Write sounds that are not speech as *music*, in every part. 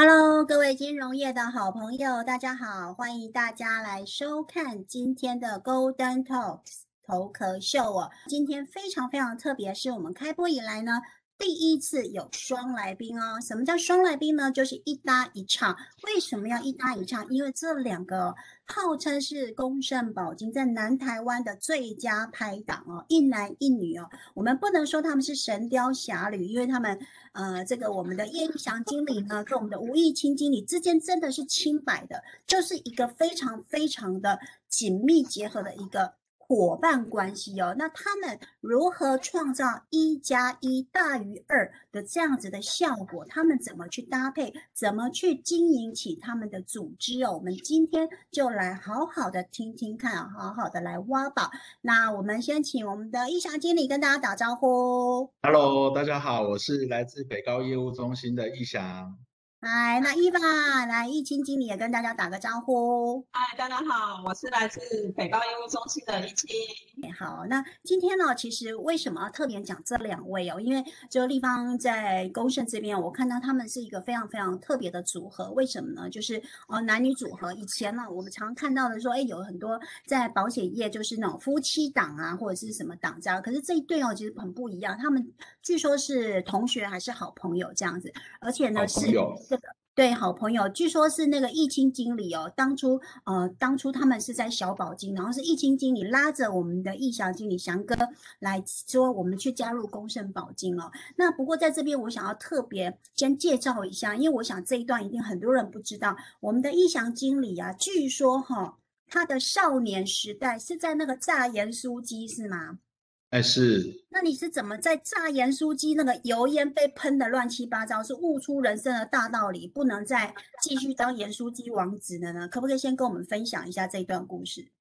Hello，各位金融业的好朋友，大家好，欢迎大家来收看今天的 Golden Talks 头壳秀哦。今天非常非常特别，是我们开播以来呢。第一次有双来宾哦，什么叫双来宾呢？就是一搭一唱。为什么要一搭一唱？因为这两个号称是公圣宝金在南台湾的最佳拍档哦，一男一女哦。我们不能说他们是神雕侠侣，因为他们呃，这个我们的叶玉祥经理呢，跟我们的吴义清经理之间真的是清白的，就是一个非常非常的紧密结合的一个。伙伴关系哦，那他们如何创造一加一大于二的这样子的效果？他们怎么去搭配？怎么去经营起他们的组织哦？我们今天就来好好的听听看，好好的来挖宝。那我们先请我们的易翔经理跟大家打招呼。Hello，大家好，我是来自北高业务中心的易翔。嗨，那伊娃来，易清经理也跟大家打个招呼。嗨，大家好，我是来自北高业务中心的易清。好，那今天呢，其实为什么要特别讲这两位哦？因为就立方在公盛这边，我看到他们是一个非常非常特别的组合。为什么呢？就是哦，男女组合。以前呢，我们常看到的说，哎，有很多在保险业就是那种夫妻档啊，或者是什么档这样。可是这一对哦，其实很不一样。他们据说是同学还是好朋友这样子，而且呢是。这个对好朋友，据说是那个易清经理哦。当初呃，当初他们是在小宝金，然后是易清经理拉着我们的易祥经理翔哥来说，我们去加入公盛宝金哦。那不过在这边，我想要特别先介绍一下，因为我想这一段一定很多人不知道，我们的易祥经理啊，据说哈，他的少年时代是在那个榨盐酥鸡，是吗？哎，是。那你是怎么在炸盐酥鸡那个油烟被喷的乱七八糟，是悟出人生的大道理，不能再继续当盐酥鸡王子的呢？可不可以先跟我们分享一下这段故事？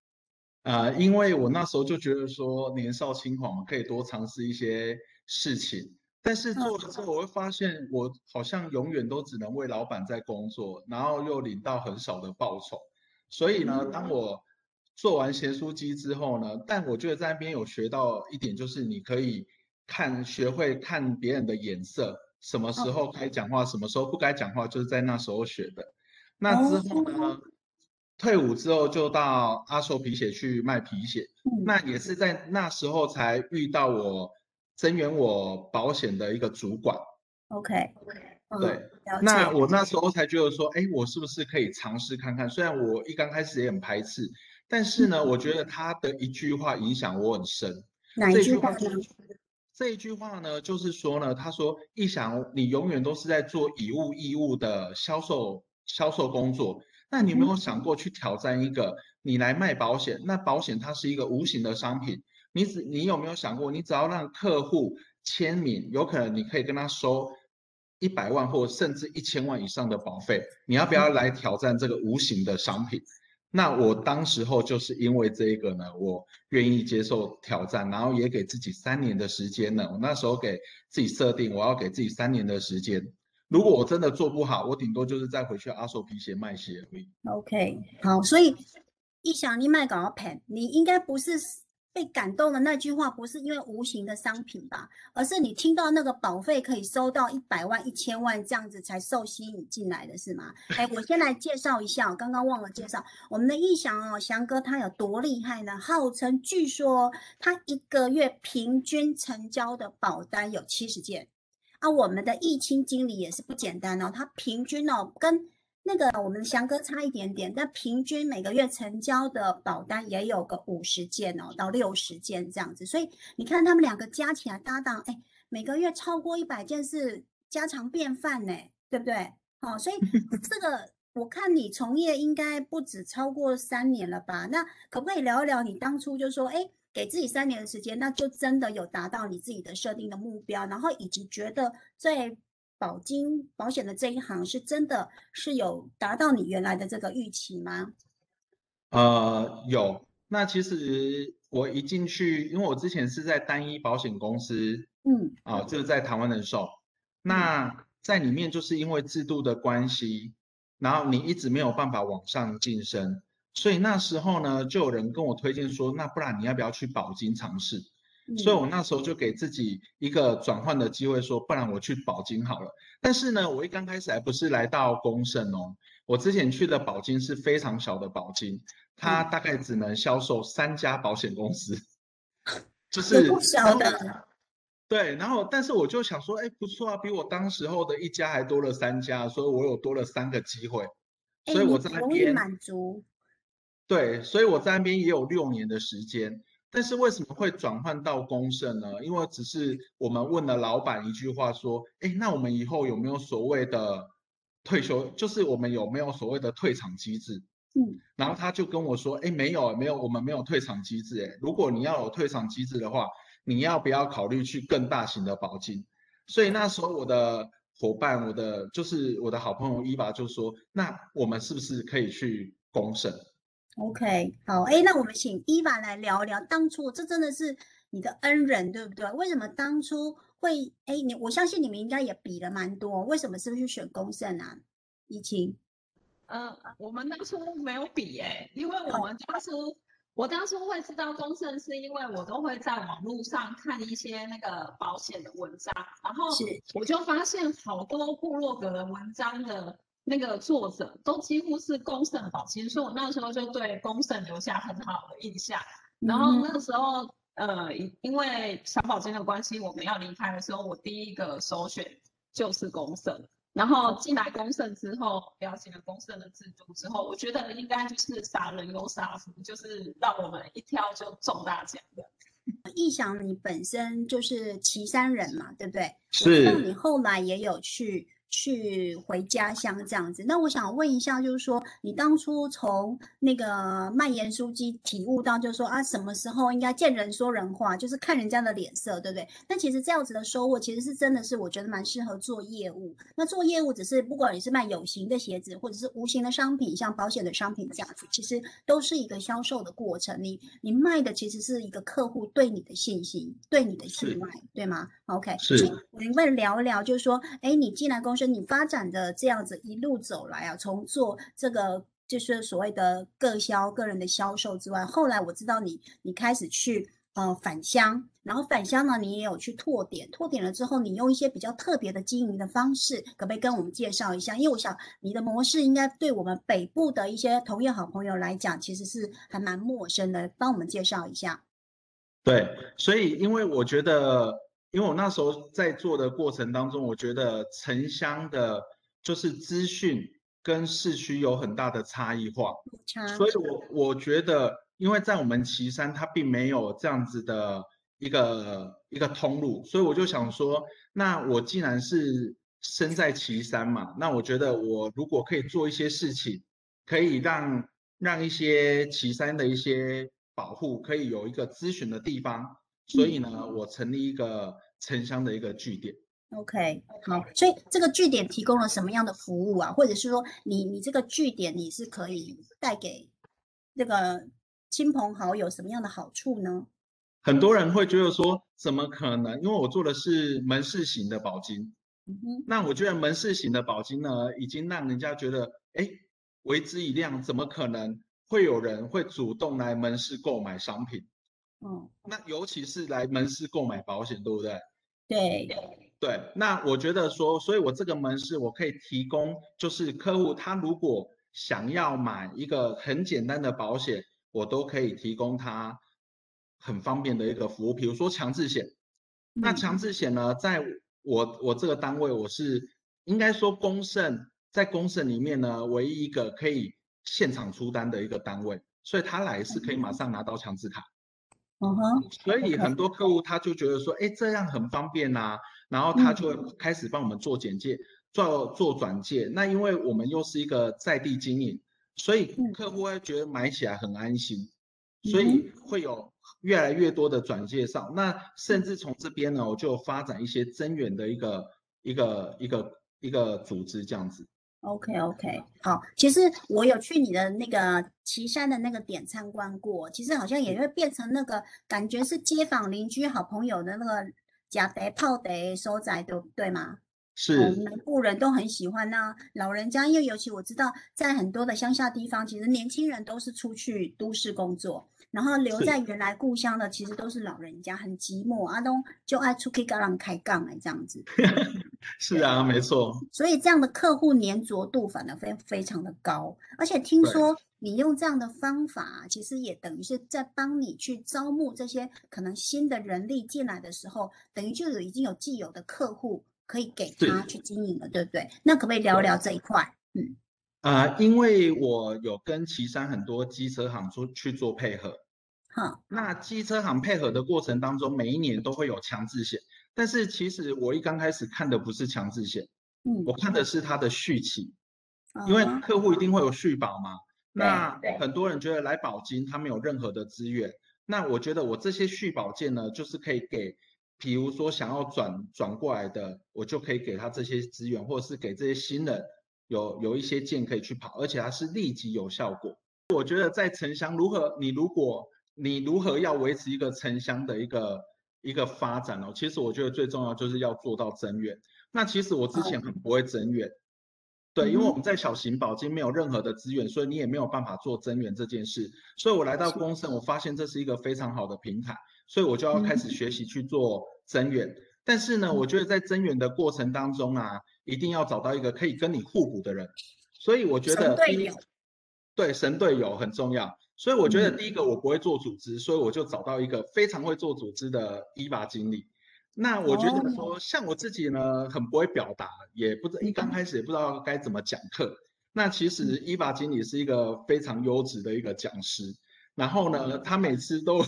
啊，因为我那时候就觉得说年少轻狂可以多尝试一些事情，但是做了之后，我会发现我好像永远都只能为老板在工作，然后又领到很少的报酬。所以呢，当我做完咸酥鸡之后呢，但我觉得在那边有学到一点，就是你可以看学会看别人的眼色，什么时候该讲话，什么时候不该讲话，就是在那时候学的。那之后呢，退伍之后就到阿寿皮鞋去卖皮鞋，那也是在那时候才遇到我增援我保险的一个主管。OK OK，对，那我那时候才觉得说，哎，我是不是可以尝试看看？虽然我一刚开始也很排斥。但是呢，我觉得他的一句话影响我很深。哪一句话呢？这一句话呢，就是说呢，他说：“一想你永远都是在做以物易物的销售销售工作，那你有没有想过去挑战一个？你来卖保险，那保险它是一个无形的商品，你只你有没有想过，你只要让客户签名，有可能你可以跟他收一百万或甚至一千万以上的保费，你要不要来挑战这个无形的商品？”那我当时候就是因为这一个呢，我愿意接受挑战，然后也给自己三年的时间呢。我那时候给自己设定，我要给自己三年的时间。如果我真的做不好，我顶多就是再回去阿寿皮鞋卖鞋。OK，好，所以一想你卖搞盘，你应该不是。被感动的那句话不是因为无形的商品吧，而是你听到那个保费可以收到一百万、一千万这样子才受吸引进来的是吗？哎，我先来介绍一下，我刚刚忘了介绍我们的易翔哦，翔哥他有多厉害呢？号称据说他一个月平均成交的保单有七十件，啊，我们的易清经理也是不简单哦，他平均哦跟。那个我们翔哥差一点点，但平均每个月成交的保单也有个五十件哦，到六十件这样子。所以你看他们两个加起来搭档，哎，每个月超过一百件是家常便饭呢，对不对？好，所以 *laughs* 这个我看你从业应该不止超过三年了吧？那可不可以聊一聊你当初就说，哎，给自己三年的时间，那就真的有达到你自己的设定的目标，然后以及觉得在。保金保险的这一行是真的是有达到你原来的这个预期吗？呃，有。那其实我一进去，因为我之前是在单一保险公司，嗯，啊，就是在台湾人寿。那在里面就是因为制度的关系，然后你一直没有办法往上晋升，所以那时候呢，就有人跟我推荐说，那不然你要不要去保金尝试？所以我那时候就给自己一个转换的机会，说不然我去保金好了。但是呢，我一刚开始还不是来到公盛哦，我之前去的保金是非常小的保金，它大概只能销售三家保险公司，就 *laughs* 是不小的。对，然后但是我就想说，哎，不错啊，比我当时候的一家还多了三家，所以我有多了三个机会，所以我在那边满足。对，所以我在那边也有六年的时间。但是为什么会转换到公盛呢？因为只是我们问了老板一句话，说，哎，那我们以后有没有所谓的退休？就是我们有没有所谓的退场机制？嗯，然后他就跟我说，哎，没有，没有，我们没有退场机制。哎，如果你要有退场机制的话。你要不要考虑去更大型的保金？所以那时候我的伙伴，我的就是我的好朋友伊娃就说：“那我们是不是可以去公审？”OK，好，哎，那我们请伊娃来聊聊当初，这真的是你的恩人，对不对？为什么当初会？哎，你我相信你们应该也比了蛮多，为什么是不是选公胜啊？怡晴，嗯，我们当初没有比哎，因为我们当初。我当初会知道公盛，是因为我都会在网络上看一些那个保险的文章，然后我就发现好多部落格的文章的那个作者都几乎是公盛保金，所以我那时候就对公盛留下很好的印象。然后那个时候，呃，因为小宝金的关系，我们要离开的时候，我第一个首选就是公盛。然后进来公盛之后，了解了公盛的制度之后，我觉得应该就是傻人有傻福，就是让我们一挑就中大奖的。易翔，你本身就是岐山人嘛，对不对？是。那你后来也有去。去回家乡这样子，那我想问一下，就是说你当初从那个卖盐酥鸡体悟到，就是说啊，什么时候应该见人说人话，就是看人家的脸色，对不对？那其实这样子的收获，其实是真的是我觉得蛮适合做业务。那做业务只是不管你是卖有形的鞋子，或者是无形的商品，像保险的商品这样子，其实都是一个销售的过程。你你卖的其实是一个客户对你的信心，对你的信赖，对吗？OK，是。我们聊一聊，就是说，哎，你进来公是你发展的这样子一路走来啊，从做这个就是所谓的个销个人的销售之外，后来我知道你你开始去呃返乡，然后返乡呢，你也有去拓点，拓点了之后，你用一些比较特别的经营的方式，可不可以跟我们介绍一下？因为我想你的模式应该对我们北部的一些同业好朋友来讲，其实是还蛮陌生的，帮我们介绍一下。对，所以因为我觉得。因为我那时候在做的过程当中，我觉得城乡的，就是资讯跟市区有很大的差异化，所以我我觉得，因为在我们岐山，它并没有这样子的一个一个通路，所以我就想说，那我既然是身在岐山嘛，那我觉得我如果可以做一些事情，可以让让一些岐山的一些保护可以有一个咨询的地方，所以呢，我成立一个。城乡的一个据点，OK，好，所以这个据点提供了什么样的服务啊？或者是说，你你这个据点你是可以带给这个亲朋好友什么样的好处呢？很多人会觉得说，怎么可能？因为我做的是门市型的保金，嗯哼，那我觉得门市型的保金呢，已经让人家觉得，哎，为之一亮，怎么可能会有人会主动来门市购买商品？嗯，那尤其是来门市购买保险，对不对？对对，那我觉得说，所以我这个门市我可以提供，就是客户他如果想要买一个很简单的保险，我都可以提供他很方便的一个服务。比如说强制险，那强制险呢，在我我这个单位，我是应该说公盛在公盛里面呢，唯一一个可以现场出单的一个单位，所以他来是可以马上拿到强制卡。嗯哼，所以很多客户他就觉得说，哎，这样很方便呐，然后他就会开始帮我们做简介，做做转介。那因为我们又是一个在地经营，所以客户会觉得买起来很安心，所以会有越来越多的转介绍。那甚至从这边呢，我就发展一些增援的一个一个一个一个组织这样子。OK OK，好，其实我有去你的那个岐山的那个点参观过，其实好像也会变成那个感觉是街坊邻居好朋友的那个假得泡得收窄，对对吗？是南部人都很喜欢那老人家，因为尤其我知道，在很多的乡下地方，其实年轻人都是出去都市工作，然后留在原来故乡的，其实都是老人家，很寂寞，阿东就爱出去跟人开杠哎，这样子。*laughs* 是啊，没错。所以这样的客户粘着度反而非非常的高，而且听说你用这样的方法，其实也等于是在帮你去招募这些可能新的人力进来的时候，等于就有已经有既有的客户。可以给他去经营了，对不对？那可不可以聊聊这一块？嗯，啊，因为我有跟岐山很多机车行做去做配合，好，那机车行配合的过程当中，每一年都会有强制险，但是其实我一刚开始看的不是强制险，嗯，我看的是它的续期，因为客户一定会有续保嘛。那很多人觉得来保金他没有任何的资源，那我觉得我这些续保件呢，就是可以给。比如说想要转转过来的，我就可以给他这些资源，或者是给这些新人有有一些件可以去跑，而且它是立即有效果。我觉得在城乡如何，你如果你如何要维持一个城乡的一个一个发展哦，其实我觉得最重要就是要做到增援。那其实我之前很不会增援，对，因为我们在小型保金没有任何的资源，所以你也没有办法做增援这件事。所以我来到公盛，我发现这是一个非常好的平台。所以我就要开始学习去做增援，但是呢，我觉得在增援的过程当中啊，一定要找到一个可以跟你互补的人。所以我觉得对神队友很重要。所以我觉得第一个我不会做组织，所以我就找到一个非常会做组织的伊娃经理。那我觉得说，像我自己呢，很不会表达，也不知一刚开始也不知道该怎么讲课。那其实伊娃经理是一个非常优质的一个讲师。然后呢，他每次都，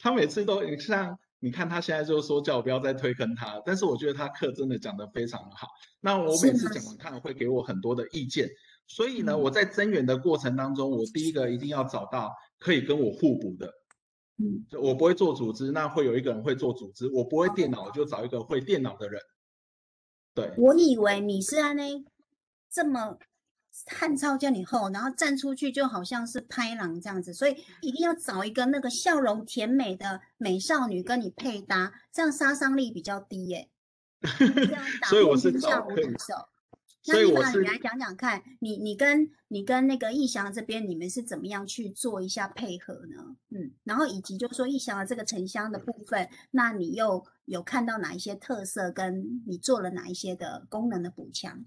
他每次都，你像你看他现在就说叫我不要再推坑他，但是我觉得他课真的讲得非常好。那我每次讲完看会给我很多的意见，所以呢，我在增援的过程当中，我第一个一定要找到可以跟我互补的，嗯，我不会做组织，那会有一个人会做组织；我不会电脑，我就找一个会电脑的人。对，我以为你是安内这么。汉超叫你后，然后站出去就好像是拍狼这样子，所以一定要找一个那个笑容甜美的美少女跟你配搭，这样杀伤力比较低耶。*laughs* 所以我是下无敌手。那你把，你来讲讲看，你你跟你跟那个易翔这边，你们是怎么样去做一下配合呢？嗯，然后以及就是说易翔的这个沉香的部分，那你又有看到哪一些特色，跟你做了哪一些的功能的补强？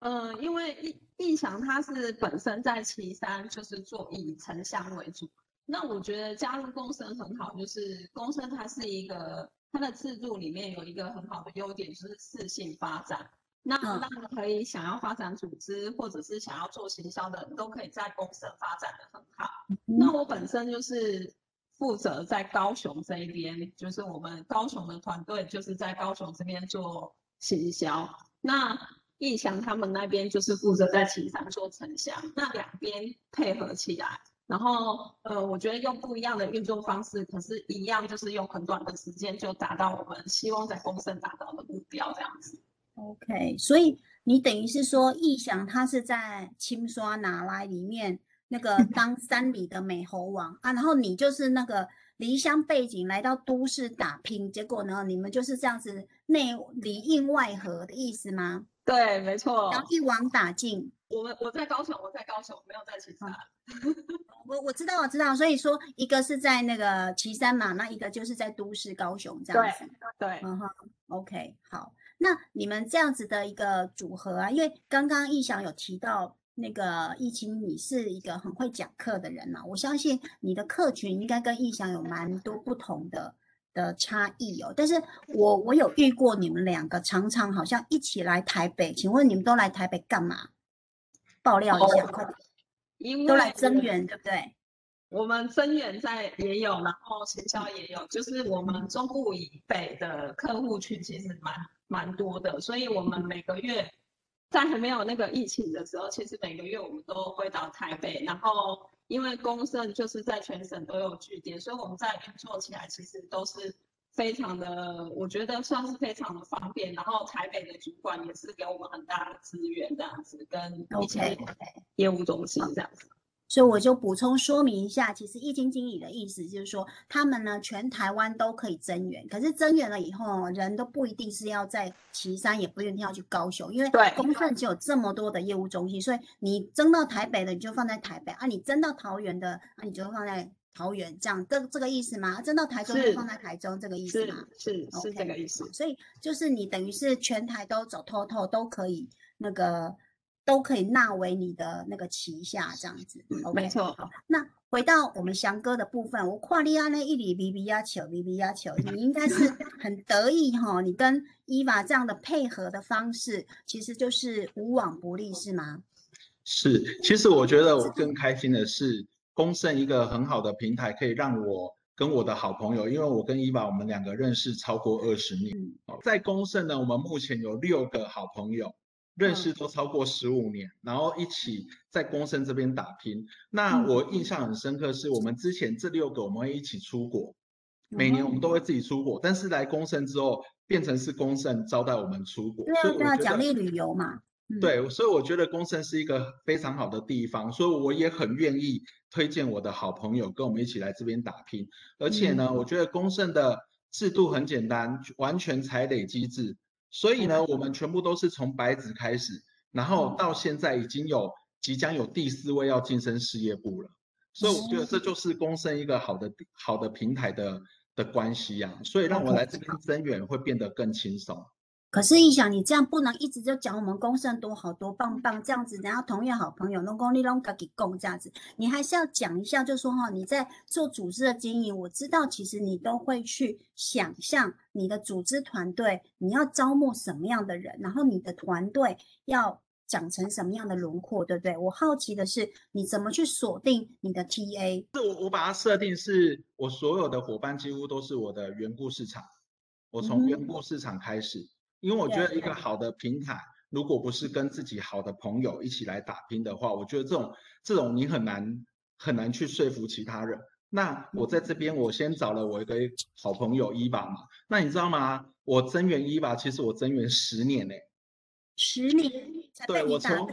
呃，因为易易翔他是本身在岐山，就是做以沉香为主。那我觉得加入共生很好，就是共生它是一个它的制度里面有一个很好的优点，就是四性发展。那那可以想要发展组织或者是想要做行销的人都可以在公生发展的很好。那我本身就是负责在高雄这一边，就是我们高雄的团队就是在高雄这边做行销。那义祥他们那边就是负责在旗山做城乡，那两边配合起来，然后呃，我觉得用不一样的运作方式，可是一样就是用很短的时间就达到我们希望在丰盛达到的目标，这样子。OK，所以你等于是说，义祥他是在青刷拿来里面那个当山里的美猴王啊，然后你就是那个离乡背景来到都市打拼，结果呢，你们就是这样子内里应外合的意思吗？对，没错。然后一网打尽。我们我在高雄，我在高雄，没有在其他。*laughs* 我我知道，我知道。所以说，一个是在那个岐山嘛，那一个就是在都市高雄这样子。对对。嗯哼，OK，好。那你们这样子的一个组合啊，因为刚刚易翔有提到那个易清，你是一个很会讲课的人嘛，我相信你的客群应该跟易翔有蛮多不同的。的差异哦，但是我我有遇过你们两个常常好像一起来台北，请问你们都来台北干嘛？爆料一下，快点！都来增援，对不对？我们增援在也有，然后行销也有，就是我们中部以北的客户群其实蛮蛮多的，所以我们每个月在还没有那个疫情的时候，其实每个月我们都会到台北，然后。因为公盛就是在全省都有据点，所以我们在运作起来其实都是非常的，我觉得算是非常的方便。然后台北的主管也是给我们很大的资源，这样子跟一些业务中心这样子。所以我就补充说明一下，其实易经经理的意思就是说，他们呢全台湾都可以增援，可是增援了以后，人都不一定是要在岐山，也不一定要去高雄，因为公盛只有这么多的业务中心，所以你增到台北的你就放在台北啊，你增到桃园的啊你就放在桃园，这样这这个意思吗？增到台中就放在台中，这个意思吗？是是这个意思。所以就是你等于是全台都走透透都可以那个。都可以纳为你的那个旗下这样子，OK，没错。好，那回到我们翔哥的部分，我跨利亚那一里比比压球比比压球，你应该是 *laughs* 很得意哈。你跟伊娃这样的配合的方式，其实就是无往不利，是吗？是，其实我觉得我更开心的是，公盛一个很好的平台，可以让我跟我的好朋友，因为我跟伊娃我们两个认识超过二十年，在公盛呢，我们目前有六个好朋友。认识都超过十五年，然后一起在公生这边打拼。那我印象很深刻，是我们之前这六个我们会一起出国，每年我们都会自己出国。但是来公生之后，变成是公生招待我们出国，对啊，对啊，奖励旅游嘛。对，所以我觉得公生是一个非常好的地方，所以我也很愿意推荐我的好朋友跟我们一起来这边打拼。而且呢，我觉得公生的制度很简单，完全踩累机制。所以呢，我们全部都是从白纸开始，然后到现在已经有即将有第四位要晋升事业部了。所以我觉得这就是公升一个好的好的平台的的关系呀。所以让我来这边增援会变得更轻松。可是，一想你这样不能一直就讲我们公盛多好多棒棒这样子，然后同业好朋友拢讲你拢自己供这样子，你还是要讲一下，就说哈，你在做组织的经营，我知道其实你都会去想象你的组织团队，你要招募什么样的人，然后你的团队要长成什么样的轮廓，对不对？我好奇的是，你怎么去锁定你的 TA？是我我把它设定是我所有的伙伴几乎都是我的缘故市场，我从缘故市场开始。因为我觉得一个好的平台，如果不是跟自己好的朋友一起来打拼的话，我觉得这种这种你很难很难去说服其他人。那我在这边，我先找了我一个好朋友伊娃嘛。那你知道吗？我增援伊娃，其实我增援十年呢。十年？对，我从。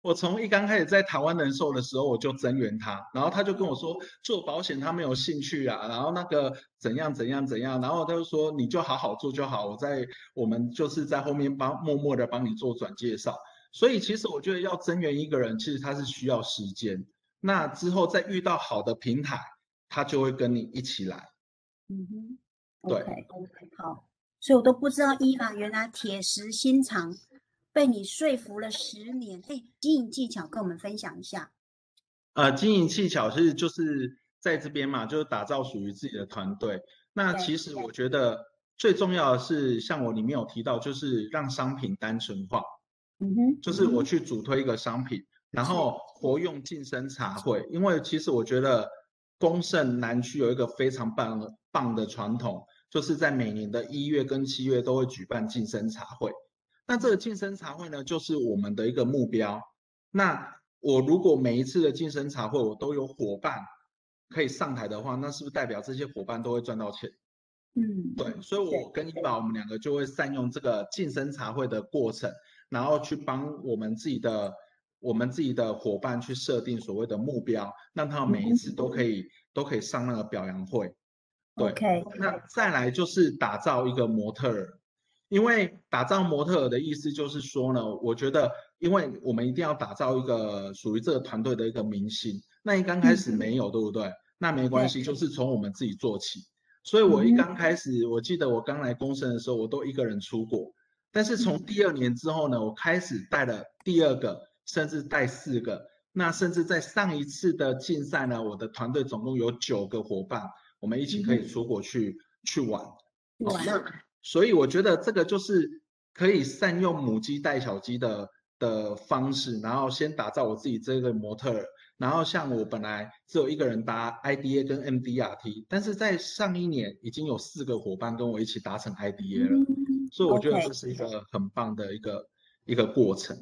我从一刚开始在台湾人寿的时候，我就增援他，然后他就跟我说做保险他没有兴趣啊，然后那个怎样怎样怎样，然后他就说你就好好做就好，我在我们就是在后面帮默默的帮你做转介绍。所以其实我觉得要增援一个人，其实他是需要时间。那之后再遇到好的平台，他就会跟你一起来。嗯哼，对，OK，好，所以我都不知道伊娃原来铁石心肠。被你说服了十年，哎，经营技巧跟我们分享一下。呃，经营技巧是就是在这边嘛，就是打造属于自己的团队。那其实我觉得最重要的是，像我里面有提到，就是让商品单纯化。嗯哼，就是我去主推一个商品，然后活用晋升茶会。因为其实我觉得丰盛南区有一个非常棒棒的传统，就是在每年的一月跟七月都会举办晋升茶会。那这个晋升茶会呢，就是我们的一个目标。那我如果每一次的晋升茶会我都有伙伴可以上台的话，那是不是代表这些伙伴都会赚到钱？嗯，对。所以我跟伊宝我们两个就会善用这个晋升茶会的过程，然后去帮我们自己的我们自己的伙伴去设定所谓的目标，让他们每一次都可以都可以上那个表扬会。对。那再来就是打造一个模特儿。因为打造模特儿的意思就是说呢，我觉得，因为我们一定要打造一个属于这个团队的一个明星。那你刚开始没有，对不对？那没关系，就是从我们自己做起。所以我一刚开始，我记得我刚来公司的时候，我都一个人出国。但是从第二年之后呢，我开始带了第二个，甚至带四个。那甚至在上一次的竞赛呢，我的团队总共有九个伙伴，我们一起可以出国去去玩。玩。所以我觉得这个就是可以善用母鸡带小鸡的的方式，然后先打造我自己这个模特儿，然后像我本来只有一个人搭 IDA 跟 MDRT，但是在上一年已经有四个伙伴跟我一起达成 IDA 了，所以我觉得这是一个很棒的一个一个过程。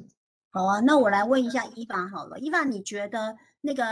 好啊，那我来问一下伊凡好了，伊凡你觉得那个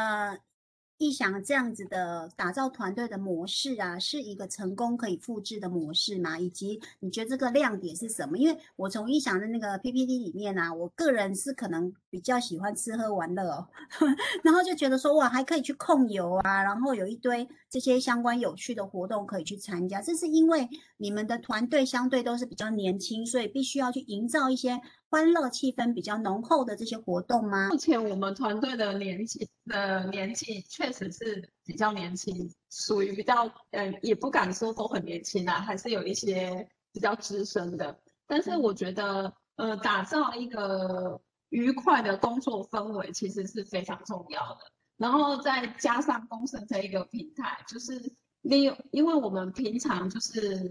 一想这样子的打造团队的模式啊，是一个成功可以复制的模式吗？以及你觉得这个亮点是什么？因为我从一想的那个 PPT 里面啊，我个人是可能比较喜欢吃喝玩乐哦，*laughs* 然后就觉得说哇，还可以去控油啊，然后有一堆这些相关有趣的活动可以去参加。这是因为你们的团队相对都是比较年轻，所以必须要去营造一些。欢乐气氛比较浓厚的这些活动吗？目前我们团队的年纪的年纪确实是比较年轻，属于比较嗯，也不敢说都很年轻啊，还是有一些比较资深的。但是我觉得，呃，打造一个愉快的工作氛围其实是非常重要的。然后再加上公司这一个平台，就是利用，因为我们平常就是，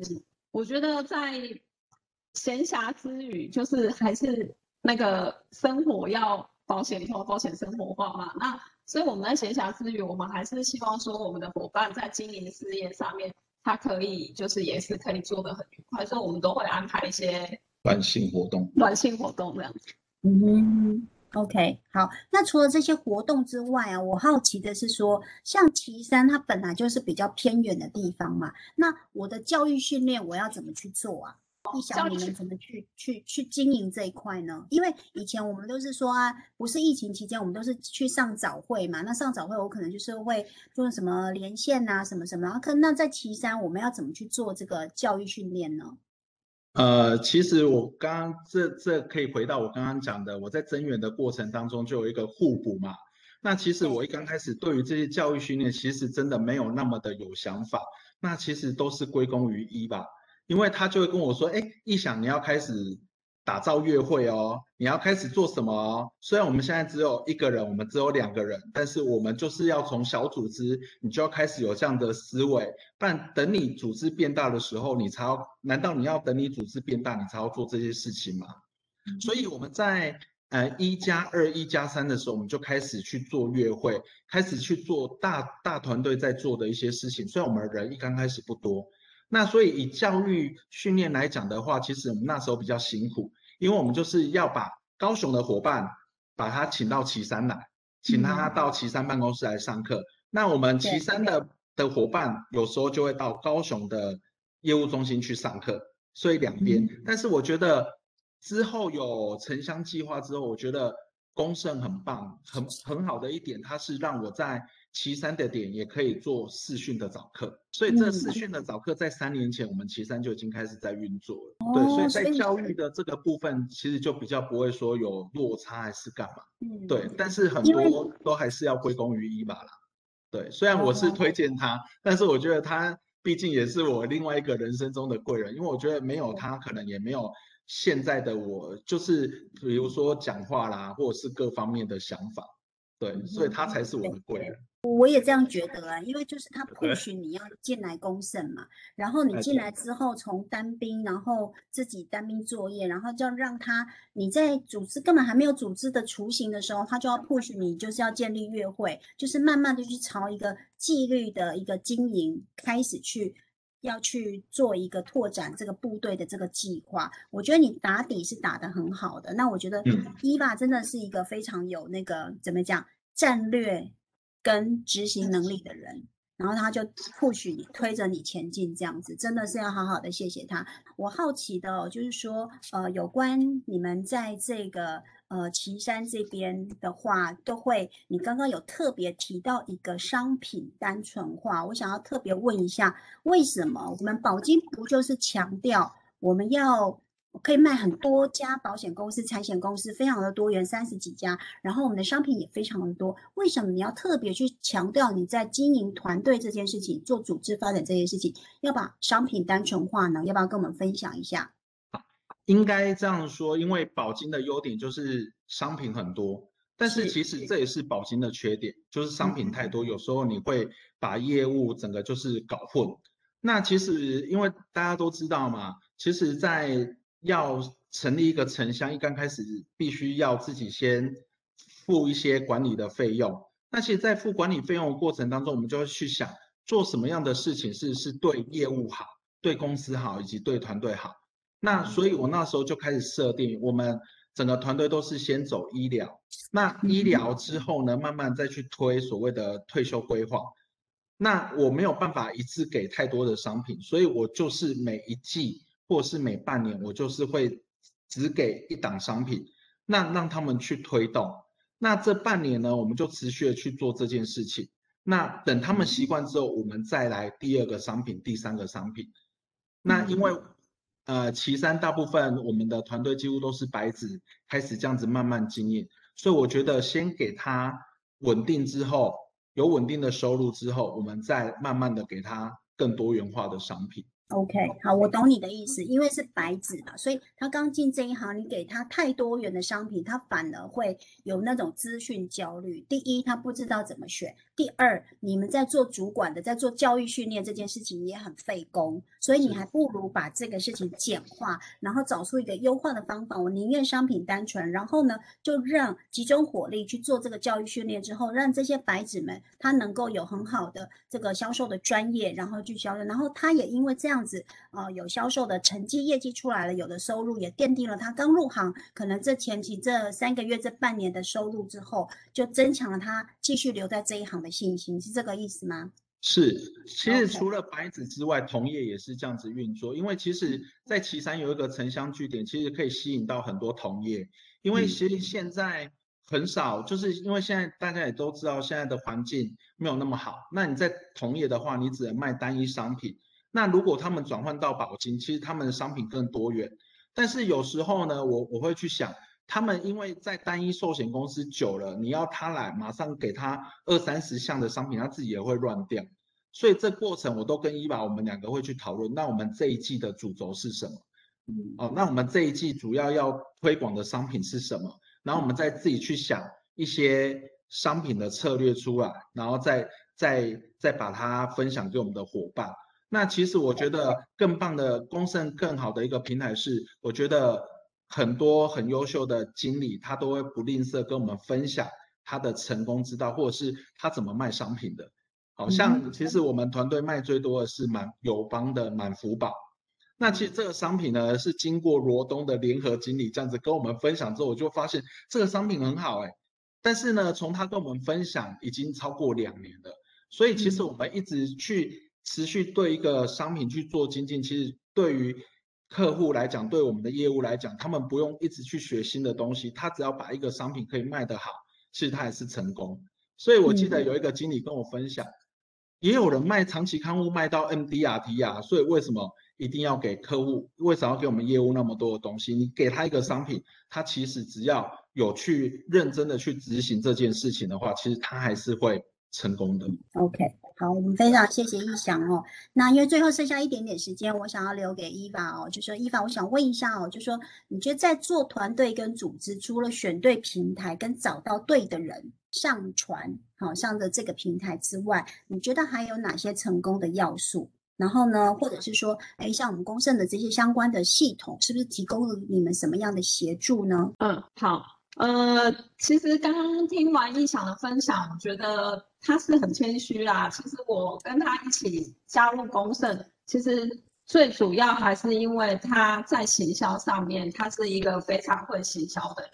我觉得在。闲暇之余，就是还是那个生活要保险里头保险生活化嘛。那所以我们在闲暇之余，我们还是希望说我们的伙伴在经营事业上面，他可以就是也是可以做得很愉快，所以我们都会安排一些暖性活动，暖性活动这样子。嗯，OK，好。那除了这些活动之外啊，我好奇的是说，像岐山它本来就是比较偏远的地方嘛，那我的教育训练我要怎么去做啊？一想你们怎么去去去经营这一块呢？因为以前我们都是说啊，不是疫情期间，我们都是去上早会嘛。那上早会，我可能就是会做什么连线啊，什么什么。可那在岐山，我们要怎么去做这个教育训练呢？呃，其实我刚刚这这可以回到我刚刚讲的，我在增援的过程当中就有一个互补嘛。那其实我一刚开始对于这些教育训练，其实真的没有那么的有想法。那其实都是归功于一吧。因为他就会跟我说：“哎，一想你要开始打造月会哦，你要开始做什么？虽然我们现在只有一个人，我们只有两个人，但是我们就是要从小组织，你就要开始有这样的思维。但等你组织变大的时候，你才要，难道你要等你组织变大，你才要做这些事情吗？所以我们在呃一加二、一加三的时候，我们就开始去做月会，开始去做大大团队在做的一些事情。虽然我们人一刚开始不多。”那所以以教育训练来讲的话，其实我们那时候比较辛苦，因为我们就是要把高雄的伙伴把他请到岐山来，请他到岐山办公室来上课。那我们岐山的的伙伴有时候就会到高雄的业务中心去上课，所以两边。但是我觉得之后有城乡计划之后，我觉得公盛很棒，很很好的一点，它是让我在。岐山的点也可以做视讯的早课，所以这视讯的早课在三年前我们岐山就已经开始在运作了。对，所以在教育的这个部分，其实就比较不会说有落差还是干嘛。嗯，对，但是很多都还是要归功于伊娃啦。对，虽然我是推荐他，但是我觉得他毕竟也是我另外一个人生中的贵人，因为我觉得没有他，可能也没有现在的我，就是比如说讲话啦，或者是各方面的想法。对，所以他才是我的贵人。我也这样觉得啊，因为就是他 *laughs* 不许你要进来公审嘛，然后你进来之后从单兵，然后自己单兵作业，然后就让他你在组织根本还没有组织的雏形的时候，他就要 push 你，就是要建立月会，就是慢慢的去朝一个纪律的一个经营开始去要去做一个拓展这个部队的这个计划。我觉得你打底是打得很好的，那我觉得伊娃真的是一个非常有那个怎么讲战略。跟执行能力的人，然后他就或许你推着你前进，这样子真的是要好好的谢谢他。我好奇的哦就是说，呃，有关你们在这个呃岐山这边的话，都会你刚刚有特别提到一个商品单纯化，我想要特别问一下，为什么我们宝金不就是强调我们要？可以卖很多家保险公司、财险公司，非常的多元，三十几家。然后我们的商品也非常的多。为什么你要特别去强调你在经营团队这件事情、做组织发展这件事情，要把商品单纯化呢？要不要跟我们分享一下？应该这样说，因为宝金的优点就是商品很多，但是其实这也是宝金的缺点，就是商品太多，有时候你会把业务整个就是搞混。那其实因为大家都知道嘛，其实，在要成立一个城乡，一刚开始必须要自己先付一些管理的费用。那其实，在付管理费用的过程当中，我们就会去想做什么样的事情是是对业务好、对公司好以及对团队好。那所以，我那时候就开始设定，我们整个团队都是先走医疗，那医疗之后呢，慢慢再去推所谓的退休规划。那我没有办法一次给太多的商品，所以我就是每一季或是每半年，我就是会只给一档商品，那让他们去推动。那这半年呢，我们就持续的去做这件事情。那等他们习惯之后，我们再来第二个商品、第三个商品。那因为呃，岐山大部分我们的团队几乎都是白纸开始这样子慢慢经营，所以我觉得先给他稳定之后。有稳定的收入之后，我们再慢慢的给他更多元化的商品。OK，好，我懂你的意思，因为是白纸嘛，所以他刚进这一行，你给他太多元的商品，他反而会有那种资讯焦虑。第一，他不知道怎么选；第二，你们在做主管的，在做教育训练这件事情也很费工，所以你还不如把这个事情简化，然后找出一个优化的方法。我宁愿商品单纯，然后呢，就让集中火力去做这个教育训练之后，让这些白纸们他能够有很好的这个销售的专业，然后去销售，然后他也因为这样。这样子，呃，有销售的成绩、业绩出来了，有的收入也奠定了他刚入行，可能这前期这三个月、这半年的收入之后，就增强了他继续留在这一行的信心，是这个意思吗？是，其实除了白纸之外，同业也是这样子运作。因为其实，在岐山有一个城乡据点，其实可以吸引到很多同业。因为其实现在很少，就是因为现在大家也都知道，现在的环境没有那么好。那你在同业的话，你只能卖单一商品。那如果他们转换到保金，其实他们的商品更多元。但是有时候呢，我我会去想，他们因为在单一寿险公司久了，你要他来马上给他二三十项的商品，他自己也会乱掉。所以这过程我都跟伊娃我们两个会去讨论。那我们这一季的主轴是什么？嗯，哦，那我们这一季主要要推广的商品是什么？然后我们再自己去想一些商品的策略出来，然后再再再把它分享给我们的伙伴。那其实我觉得更棒的公胜更好的一个平台是，我觉得很多很优秀的经理他都会不吝啬跟我们分享他的成功之道，或者是他怎么卖商品的。好像其实我们团队卖最多的是满友邦的满福宝。那其实这个商品呢是经过罗东的联合经理这样子跟我们分享之后，我就发现这个商品很好哎。但是呢，从他跟我们分享已经超过两年了，所以其实我们一直去。持续对一个商品去做精进，其实对于客户来讲，对我们的业务来讲，他们不用一直去学新的东西，他只要把一个商品可以卖得好，其实他也是成功。所以我记得有一个经理跟我分享，也有人卖长期刊物卖到 MDRT 啊，所以为什么一定要给客户？为什么要给我们业务那么多的东西？你给他一个商品，他其实只要有去认真的去执行这件事情的话，其实他还是会成功的。OK。好，我们非常谢谢易翔哦。那因为最后剩下一点点时间，我想要留给伊娃哦，就说伊娃，我想问一下哦，就说你觉得在做团队跟组织，除了选对平台跟找到对的人上传好上的这个平台之外，你觉得还有哪些成功的要素？然后呢，或者是说，哎，像我们公盛的这些相关的系统，是不是提供了你们什么样的协助呢？嗯，好。呃，其实刚刚听完易想的分享，我觉得他是很谦虚啦。其实我跟他一起加入公盛，其实最主要还是因为他在行销上面，他是一个非常会行销的人。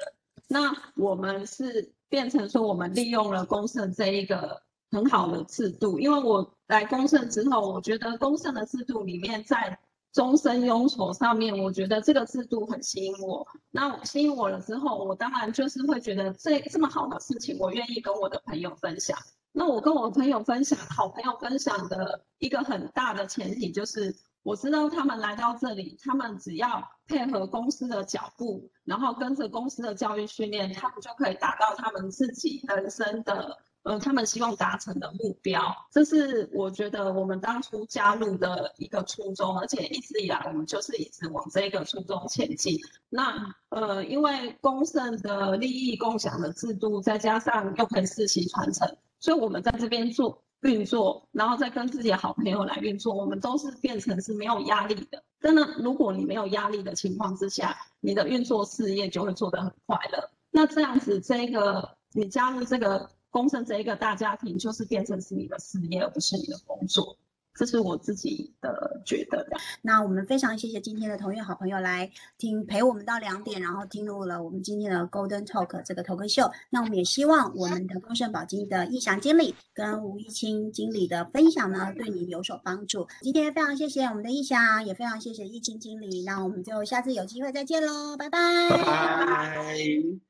那我们是变成说，我们利用了公盛这一个很好的制度，因为我来公盛之后，我觉得公盛的制度里面在。终身拥有上面，我觉得这个制度很吸引我。那我吸引我了之后，我当然就是会觉得这这么好的事情，我愿意跟我的朋友分享。那我跟我朋友分享，好朋友分享的一个很大的前提就是，我知道他们来到这里，他们只要配合公司的脚步，然后跟着公司的教育训练，他们就可以达到他们自己人生的。呃，他们希望达成的目标，这是我觉得我们当初加入的一个初衷，而且一直以来我们就是一直往这个初衷前进。那呃，因为公盛的利益共享的制度，再加上又可以世袭传承，所以我们在这边做运作，然后再跟自己的好朋友来运作，我们都是变成是没有压力的。真的，如果你没有压力的情况之下，你的运作事业就会做得很快乐。那这样子，这个你加入这个。工程这一个大家庭，就是变成是你的事业，而不是你的工作。这是我自己的觉得。那我们非常谢谢今天的同业好朋友来听陪我们到两点，然后听入了我们今天的 Golden Talk 这个投 k 秀。那我们也希望我们的丰盛宝金的易翔经理跟吴一清经理的分享呢，对你有所帮助。今天非常谢谢我们的易翔，也非常谢谢易清经理。那我们就下次有机会再见喽，拜拜。拜拜。